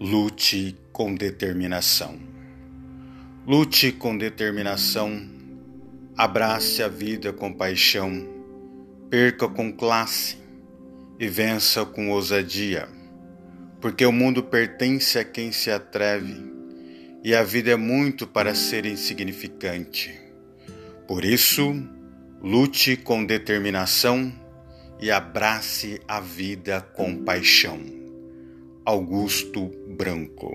Lute com determinação. Lute com determinação. Abrace a vida com paixão. Perca com classe e vença com ousadia. Porque o mundo pertence a quem se atreve e a vida é muito para ser insignificante. Por isso, lute com determinação e abrace a vida com paixão. Augusto Branco